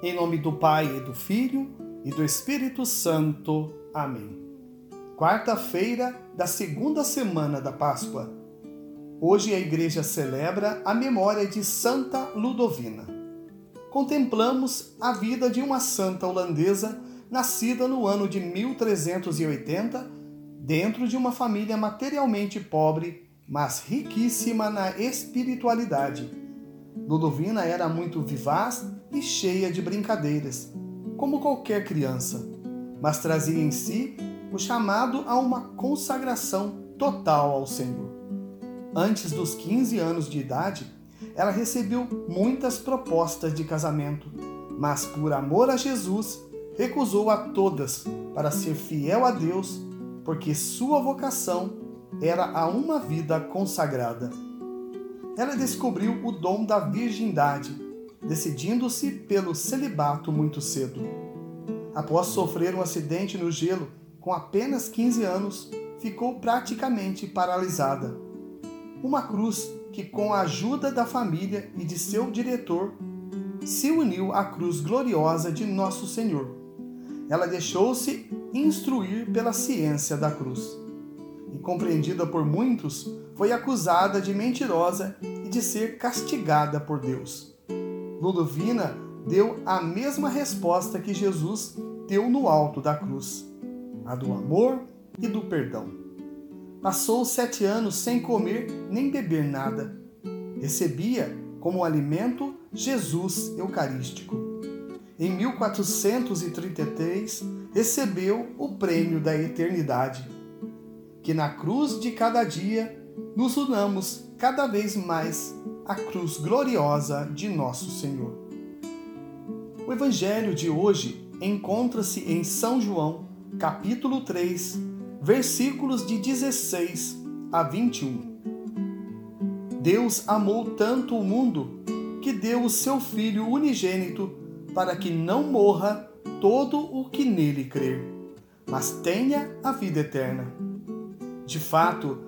Em nome do Pai e do Filho e do Espírito Santo. Amém. Quarta-feira da segunda semana da Páscoa. Hoje a igreja celebra a memória de Santa Ludovina. Contemplamos a vida de uma santa holandesa nascida no ano de 1380, dentro de uma família materialmente pobre, mas riquíssima na espiritualidade. Ludovina era muito vivaz e cheia de brincadeiras, como qualquer criança, mas trazia em si o chamado a uma consagração total ao Senhor. Antes dos 15 anos de idade, ela recebeu muitas propostas de casamento, mas por amor a Jesus, recusou a todas para ser fiel a Deus, porque sua vocação era a uma vida consagrada. Ela descobriu o dom da virgindade decidindo-se pelo celibato muito cedo. Após sofrer um acidente no gelo, com apenas 15 anos, ficou praticamente paralisada. Uma cruz que, com a ajuda da família e de seu diretor, se uniu à cruz gloriosa de Nosso Senhor. Ela deixou-se instruir pela ciência da cruz. E compreendida por muitos, foi acusada de mentirosa e de ser castigada por Deus. Ludovina deu a mesma resposta que Jesus deu no alto da cruz, a do amor e do perdão. Passou sete anos sem comer nem beber nada. Recebia como alimento Jesus Eucarístico. Em 1433, recebeu o prêmio da eternidade. Que na cruz de cada dia nos unamos cada vez mais à cruz gloriosa de nosso Senhor. O evangelho de hoje encontra-se em São João, capítulo 3, versículos de 16 a 21. Deus amou tanto o mundo que deu o seu Filho unigênito para que não morra todo o que nele crer, mas tenha a vida eterna. De fato,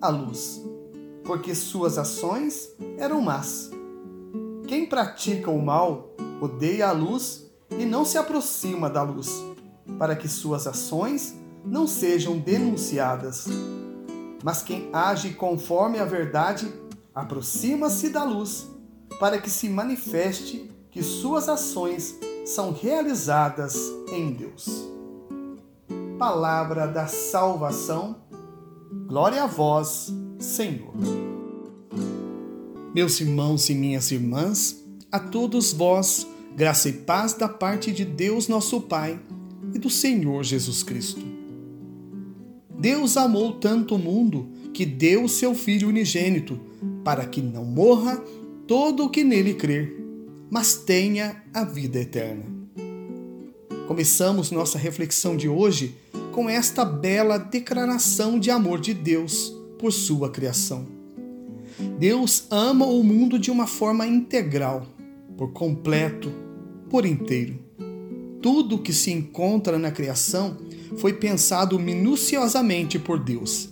à luz, porque suas ações eram más. Quem pratica o mal odeia a luz e não se aproxima da luz, para que suas ações não sejam denunciadas. Mas quem age conforme a verdade aproxima-se da luz, para que se manifeste que suas ações são realizadas em Deus. Palavra da salvação Glória a vós, Senhor. Meus irmãos e minhas irmãs, a todos vós, graça e paz da parte de Deus nosso Pai e do Senhor Jesus Cristo. Deus amou tanto o mundo que deu o seu Filho unigênito, para que não morra todo o que nele crer, mas tenha a vida eterna. Começamos nossa reflexão de hoje com esta bela declaração de amor de Deus por sua criação. Deus ama o mundo de uma forma integral, por completo, por inteiro. Tudo que se encontra na criação foi pensado minuciosamente por Deus.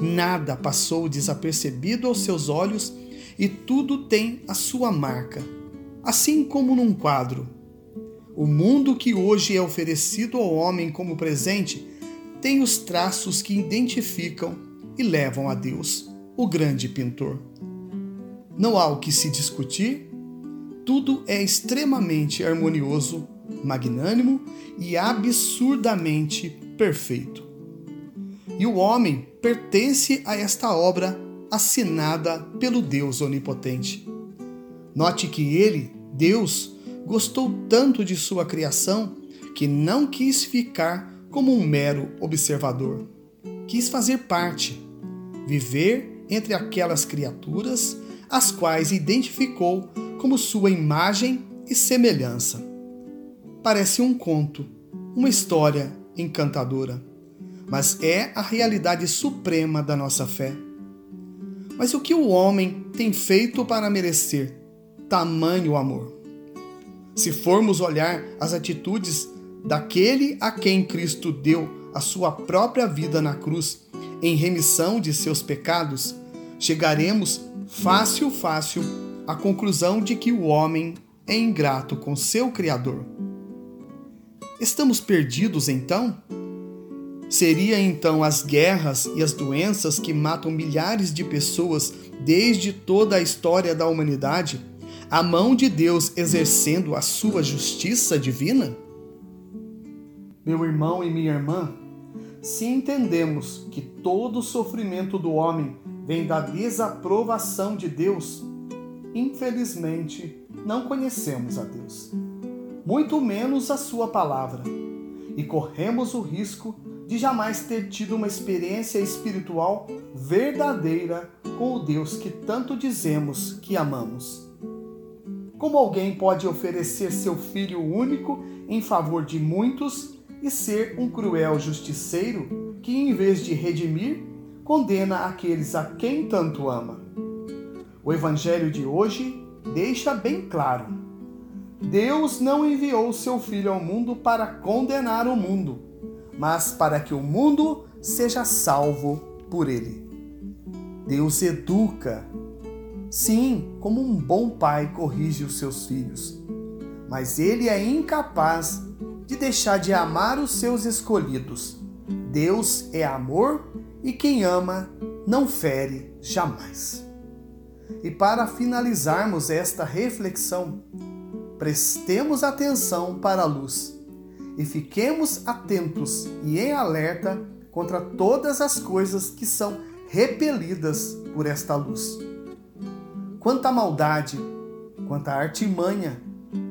Nada passou desapercebido aos seus olhos e tudo tem a sua marca. Assim como num quadro, o mundo que hoje é oferecido ao homem como presente tem os traços que identificam e levam a Deus, o grande pintor. Não há o que se discutir, tudo é extremamente harmonioso, magnânimo e absurdamente perfeito. E o homem pertence a esta obra assinada pelo Deus Onipotente. Note que ele, Deus, gostou tanto de sua criação que não quis ficar como um mero observador. Quis fazer parte, viver entre aquelas criaturas as quais identificou como sua imagem e semelhança. parece um conto, uma história encantadora, mas é a realidade suprema da nossa fé. Mas o que o homem tem feito para merecer tamanho amor? Se formos olhar as atitudes daquele a quem Cristo deu a sua própria vida na cruz em remissão de seus pecados, chegaremos fácil, fácil à conclusão de que o homem é ingrato com seu Criador. Estamos perdidos então? Seria então as guerras e as doenças que matam milhares de pessoas desde toda a história da humanidade a mão de Deus exercendo a sua justiça divina? Meu irmão e minha irmã, se entendemos que todo sofrimento do homem vem da desaprovação de Deus, infelizmente não conhecemos a Deus, muito menos a Sua palavra, e corremos o risco de jamais ter tido uma experiência espiritual verdadeira com o Deus que tanto dizemos que amamos. Como alguém pode oferecer seu filho único em favor de muitos e ser um cruel justiceiro que, em vez de redimir, condena aqueles a quem tanto ama? O Evangelho de hoje deixa bem claro: Deus não enviou seu Filho ao mundo para condenar o mundo, mas para que o mundo seja salvo por ele. Deus educa, Sim, como um bom pai corrige os seus filhos, mas ele é incapaz de deixar de amar os seus escolhidos. Deus é amor e quem ama não fere jamais. E para finalizarmos esta reflexão, prestemos atenção para a luz e fiquemos atentos e em alerta contra todas as coisas que são repelidas por esta luz quanta maldade, quanta artimanha,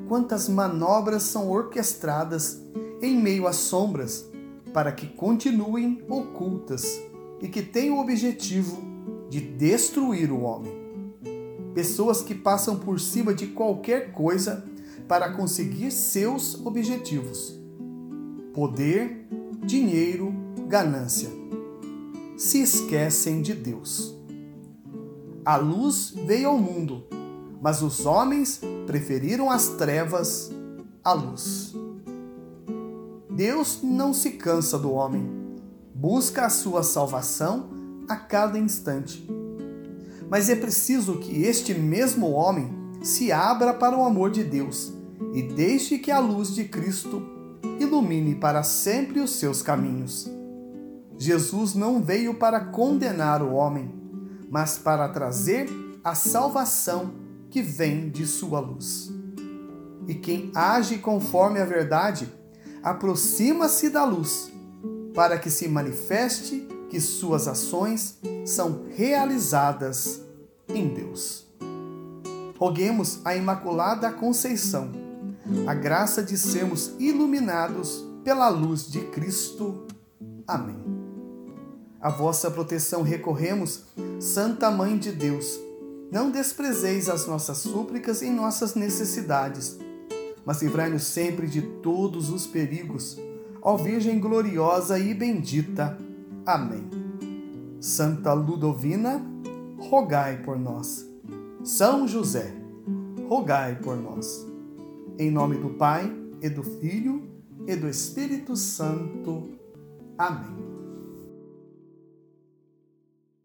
quantas manobras são orquestradas em meio às sombras para que continuem ocultas e que têm o objetivo de destruir o homem. Pessoas que passam por cima de qualquer coisa para conseguir seus objetivos: poder, dinheiro, ganância. Se esquecem de Deus. A luz veio ao mundo, mas os homens preferiram as trevas à luz. Deus não se cansa do homem, busca a sua salvação a cada instante. Mas é preciso que este mesmo homem se abra para o amor de Deus e deixe que a luz de Cristo ilumine para sempre os seus caminhos. Jesus não veio para condenar o homem, mas para trazer a salvação que vem de sua luz. E quem age conforme a verdade aproxima-se da luz, para que se manifeste que suas ações são realizadas em Deus. Roguemos a Imaculada Conceição a graça de sermos iluminados pela luz de Cristo. Amém. A vossa proteção recorremos, Santa Mãe de Deus. Não desprezeis as nossas súplicas e nossas necessidades, mas livrai-nos sempre de todos os perigos. Ó Virgem gloriosa e bendita. Amém. Santa Ludovina, rogai por nós. São José, rogai por nós. Em nome do Pai, e do Filho, e do Espírito Santo. Amém.